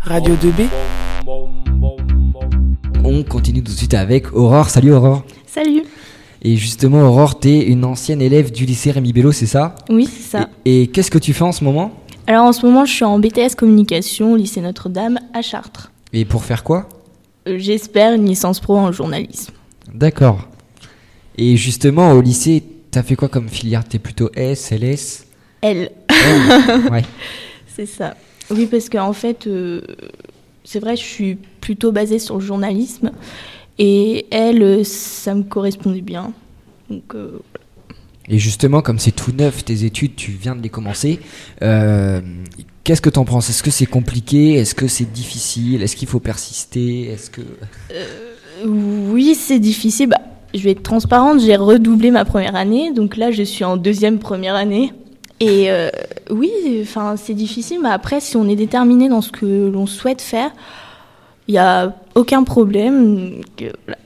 Radio 2B. On continue tout de suite avec Aurore. Salut Aurore. Salut. Et justement, Aurore, t'es une ancienne élève du lycée Rémi Bello, c'est ça? Oui, c'est ça. Et, et qu'est-ce que tu fais en ce moment? Alors en ce moment, je suis en BTS communication au lycée Notre-Dame à Chartres. Et pour faire quoi? Euh, J'espère une licence pro en journalisme. D'accord. Et justement, au lycée, t'as fait quoi comme filière? T'es plutôt S, LS Elle, L Ouais. c'est ça. Oui, parce qu'en fait, euh, c'est vrai, je suis plutôt basée sur le journalisme. Et elle, euh, ça me correspondait bien. Donc, euh, Et justement, comme c'est tout neuf, tes études, tu viens de les commencer. euh, Qu'est-ce que t'en penses? Est-ce que c'est compliqué? Est-ce que c'est difficile? Est-ce qu'il faut persister? Est-ce que oui, c'est difficile. Bah, je vais être transparente, j'ai redoublé ma première année. Donc là, je suis en deuxième première année. Et euh, oui, enfin, c'est difficile, mais après, si on est déterminé dans ce que l'on souhaite faire, il n'y a aucun problème. Voilà.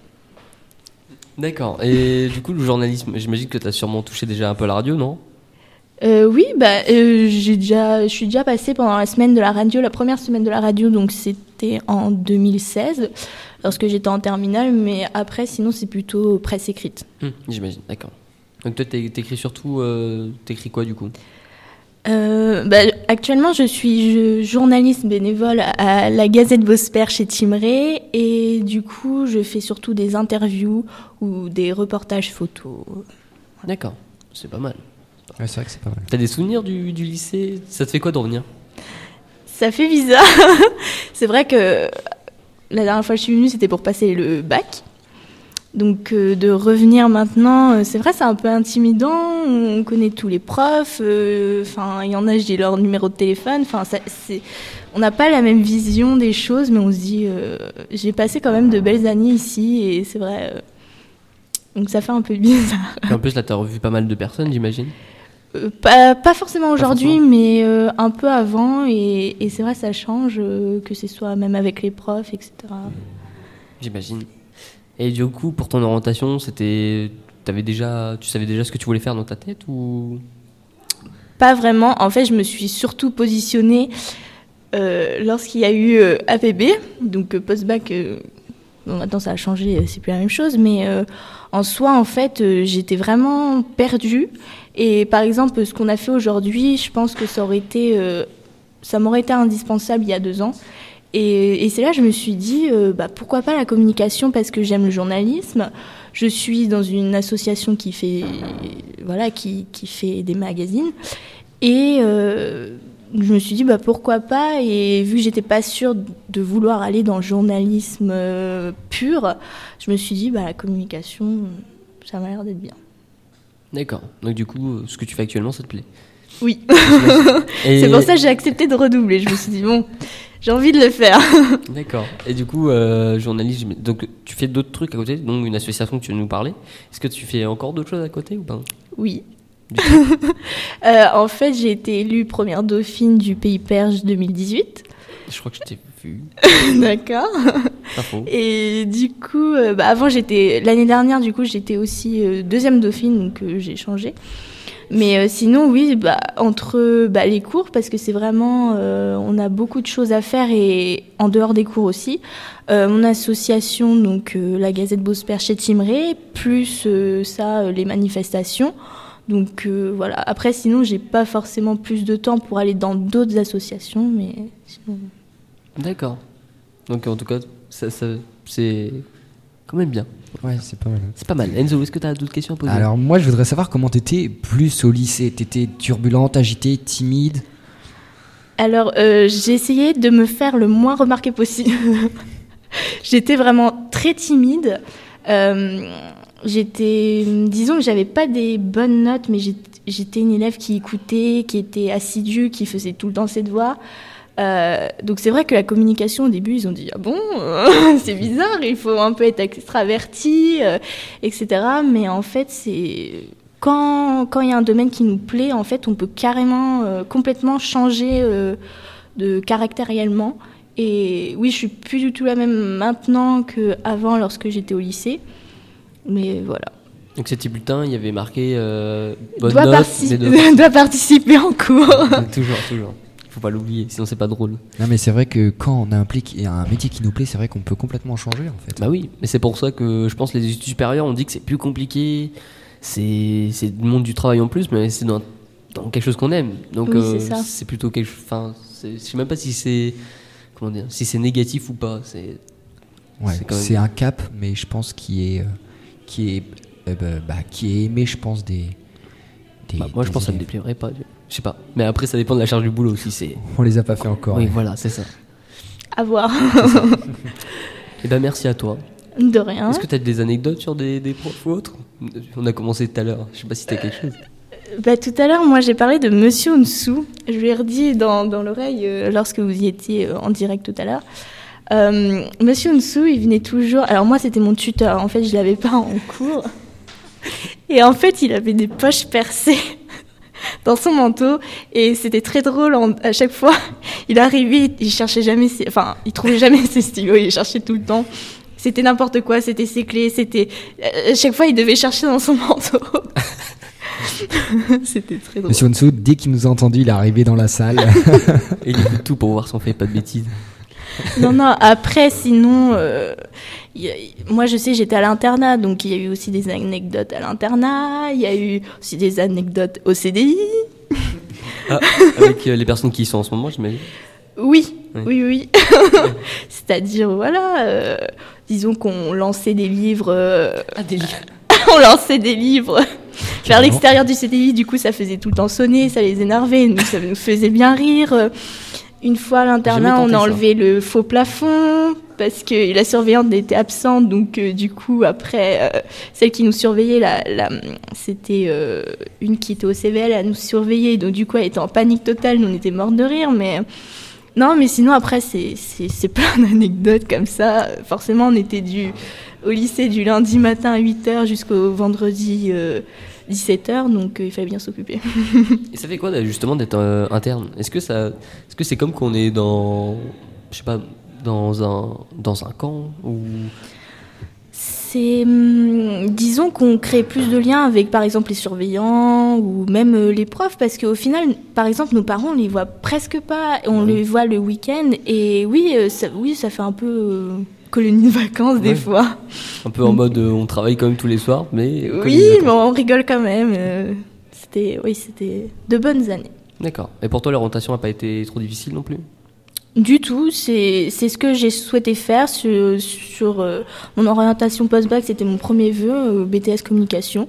D'accord. Et du coup, le journalisme, j'imagine que tu as sûrement touché déjà un peu la radio, non? Euh, oui, bah, euh, j'ai déjà, je suis déjà passée pendant la semaine de la radio, la première semaine de la radio, donc c'était en 2016, lorsque j'étais en terminale, mais après, sinon, c'est plutôt presse écrite. Hum, J'imagine, d'accord. Donc toi, t'é- t'écris surtout, euh, t'écris quoi du coup? Euh, bah, actuellement, je suis je- journaliste bénévole à la Gazette Bosper chez Timré et du coup, je fais surtout des interviews ou des reportages photos. D'accord, c'est pas mal. Ouais, c'est vrai que c'est pas mal. T'as des souvenirs du, du lycée? Ça te fait quoi de revenir? Ça fait bizarre. C'est vrai que la dernière fois que je suis venue, c'était pour passer le bac. Donc euh, de revenir maintenant, euh, c'est vrai, c'est un peu intimidant. On connaît tous les profs. euh, Enfin, il y en a, j'ai leur numéro de téléphone. Enfin, on n'a pas la même vision des choses, mais on se dit, j'ai passé quand même de belles années ici, et c'est vrai. donc ça fait un peu bizarre. Et En plus, là, t'as revu pas mal de personnes, j'imagine. Pas, pas forcément aujourd'hui, mais un peu avant. Et, et c'est vrai, ça change, que ce soit même avec les profs, etc. J'imagine. Et du coup, pour ton orientation, c'était, t'avais déjà, tu savais déjà ce que tu voulais faire dans ta tête ou? Pas vraiment. En fait, je me suis surtout positionnée euh, lorsqu'il y a eu euh, APB, donc euh, post-bac. euh, bon, maintenant, ça a changé, c'est plus la même chose, mais en soi, en fait, j'étais vraiment perdue. Et par exemple, ce qu'on a fait aujourd'hui, je pense que ça aurait été, ça m'aurait été indispensable il y a deux ans. Et, et c'est là que je me suis dit, euh, bah, pourquoi pas la communication parce que j'aime le journalisme. Je suis dans une association qui fait, voilà, qui, qui fait des magazines. Et euh, je me suis dit, bah, pourquoi pas Et vu que j'étais pas sûre de vouloir aller dans le journalisme euh, pur, je me suis dit, bah, la communication, ça m'a l'air d'être bien. D'accord. Donc du coup, ce que tu fais actuellement, ça te plaît? Oui, Et- c'est pour ça que j'ai accepté de redoubler. Je me suis dit, bon, j'ai envie de le faire. D'accord. Et du coup, euh, journaliste, donc tu fais d'autres trucs à côté, donc une association que tu veux nous parler. Est-ce que tu fais encore d'autres choses à côté ou pas? Oui. Euh, en fait, j'ai été élue première dauphine du Pays Perche 2018. Je crois que je t'ai vu. D'accord. Et du coup, euh, bah, avant, j'étais l'année dernière, du coup, j'étais aussi euh, deuxième dauphine, donc j'ai changé. Mais euh, sinon, oui, bah, entre bah, les cours, parce que c'est vraiment, euh, on a beaucoup de choses à faire et en dehors des cours aussi. Euh, mon association, donc la Gazette Bosper chez Timré, plus ça, les manifestations. Donc voilà. Après, sinon, j'ai pas forcément plus de temps pour aller dans d'autres associations, mais sinon. D'accord. Donc en tout cas, ça- c'est quand même bien. Ouais, c'est pas mal. C'est pas mal. Enzo, est-ce que tu as d'autres questions à poser? Alors moi, je voudrais savoir comment t'étais plus au lycée. T'étais turbulente, agitée, timide? Alors, euh, j'ai essayé de me faire le moins remarqué possible. j'étais vraiment très timide. Euh, j'étais, disons que j'avais pas des bonnes notes, mais j'étais- j'étais une élève qui écoutait, qui était assidue, qui faisait tout le temps ses devoirs. Euh, donc c'est vrai que la communication au début ils ont dit ah bon c'est bizarre il faut un peu être extraverti euh, etc mais en fait c'est quand quand il y a un domaine qui nous plaît en fait on peut carrément euh, complètement changer euh, de caractériellement et oui je suis plus du tout la même maintenant qu'avant lorsque j'étais au lycée. Mais voilà. Donc ces petits bulletins, il y avait marqué euh, bonne doit, note, parti- mais de- doit participer en cours. Toujours, toujours. Faut pas l'oublier, sinon c'est pas drôle. Non, mais c'est vrai que quand on a un, métier qui nous plaît, c'est vrai qu'on peut complètement changer en fait. Bah oui, mais c'est pour ça que je pense que les études supérieures, on dit que c'est plus compliqué, c'est c'est le monde du travail en plus, mais c'est dans, dans quelque chose qu'on aime. Donc Oui, euh, c'est ça. c'est plutôt quelque chose. Enfin, je sais même pas si c'est comment dire, si c'est négatif ou pas. C'est Ouais, c'est quand même- c'est un cap, mais je pense qui est, euh, qui est, euh, bah, bah, qui est aimé, je pense des. des- bah, moi je pense que ça me déplairait pas. Je sais pas. Mais après ça dépend de la charge du boulot aussi. C'est On les a pas fait encore. oui ouais. voilà c'est ça. À voir. Et ben merci à toi. De rien. Est-ce que tu as des anecdotes sur des, des profs ou autres? On a commencé tout à l'heure. Je sais pas si t'as quelque chose. Bah, tout à l'heure, moi, j'ai parlé de Monsieur Onsou. Je lui ai redit dans, dans l'oreille euh, lorsque vous y étiez euh, en direct tout à l'heure. Euh, Monsieur Onsou, il venait toujours. Alors, moi, c'était mon tuteur. En fait, je l'avais pas en cours. Et en fait, il avait des poches percées dans son manteau. Et c'était très drôle. en- à chaque fois, il arrivait, il cherchait jamais ses. Enfin, il trouvait jamais ses stylos. Il les cherchait tout le temps. C'était n'importe quoi. C'était ses clés. C'était. euh, À chaque fois, il devait chercher dans son manteau. c'était très drôle. Monsieur Onsu, dès qu'il nous a entendu, il est arrivé dans la salle. Et il écoute tout pour voir si on fait pas de bêtises. Non, non, après, sinon, euh, y a- moi je sais, j'étais à l'internat, donc il y a eu aussi des anecdotes à l'internat, il y a eu aussi des anecdotes au CDI. Ah, avec euh, les personnes qui y sont en ce moment, j'imagine. Oui, Oui. oui, oui. C'est-à-dire, voilà, euh, disons qu'on lançait des livres. euh, on lançait des livres vers l'extérieur du CDI, du coup ça faisait tout le temps sonner, ça les énervait, nous ça nous faisait bien rire. Une fois à l'internat, on a ça. enlevé le faux plafond parce que la surveillante était absente, donc euh, du coup après euh, celle qui nous surveillait, la, la- c'était euh, une qui était au CVL à nous surveiller, donc du coup elle était en panique totale, nous on était morts de rire, mais non, mais sinon après c'est c'est c'est plein d'anecdotes comme ça. Forcément on était du au lycée du lundi matin à 8h jusqu'au vendredi euh, 17h, donc euh, il fallait bien s'occuper. Et ça fait quoi justement d'être euh, interne? Est-ce que ça, est-ce que c'est comme qu'on est dans, je sais pas, dans un dans un camp ou? C'est, hum, disons qu'on crée plus de liens avec, par exemple, les surveillants ou même euh, les profs, parce qu'au final, par exemple, nos parents, on les voit presque pas, on Ouais. les voit le week-end, et oui, ça, oui, ça fait un peu colonie de vacances des fois. un peu en mode euh, on travaille quand même tous les soirs, mais Oui, mais on rigole quand même. euh, C'était, oui, c'était de bonnes années. D'accord. Et pour toi, l'orientation n'a pas été trop difficile non plus? Du tout, c'est c'est ce que j'ai souhaité faire sur, sur euh, mon orientation post-bac, c'était mon premier vœu, BTS communication.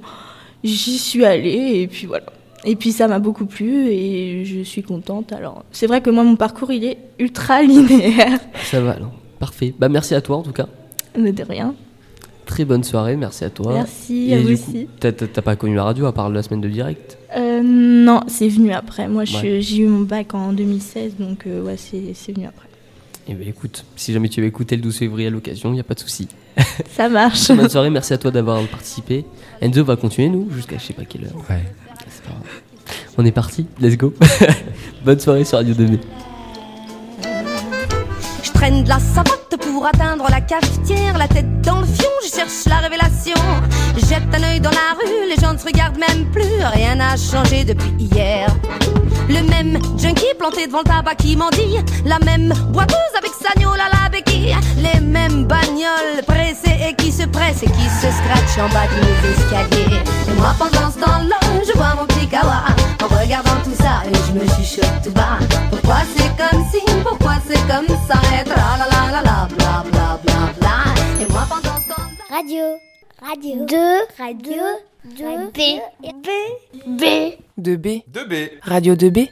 J'y suis allée et puis voilà. Et puis ça m'a beaucoup plu et je suis contente. Alors, c'est vrai que moi mon parcours il est ultra linéaire, Ça va alors. Parfait. Bah merci à toi en tout cas. mais de rien. Très bonne soirée, merci à toi. Merci Et à vous aussi. t'as- pas connu la radio à part la semaine de direct Euh, non, c'est venu après. Moi, Ouais. j'ai eu mon bac en 2016, donc euh, ouais, c'est venu après. Eh ben écoute, si jamais tu veux écouter le 12 février à l'occasion, il n'y a pas de souci. Ça marche. Bonne soirée, merci à toi d'avoir participé. Enzo va continuer, nous, jusqu'à je sais pas quelle heure. Ouais. Pas. On est parti, let's go. Bonne soirée sur Radio 2B. Traîne de la savate pour atteindre la cafetière, la tête dans le fion, je cherche la révélation. Jette un œil dans la rue, les gens ne se regardent même plus, rien n'a changé depuis hier. Le même junkie planté devant le tabac qui mendie, la même boiteuse avec sa gnôle à la béquille, les mêmes bagnoles pressées et qui se pressent et qui se scratchent en bas des escaliers. Et moi pendant ce temps-là, je vois mon petit kawa en regardant tout ça et je me chuchote comme ça, et tra la la la la bla bla bla bla. Et moi pendant ce temps-là. Radio. Radio. 2. Radio. 2. B. B. B. 2B. 2B. Radio 2B.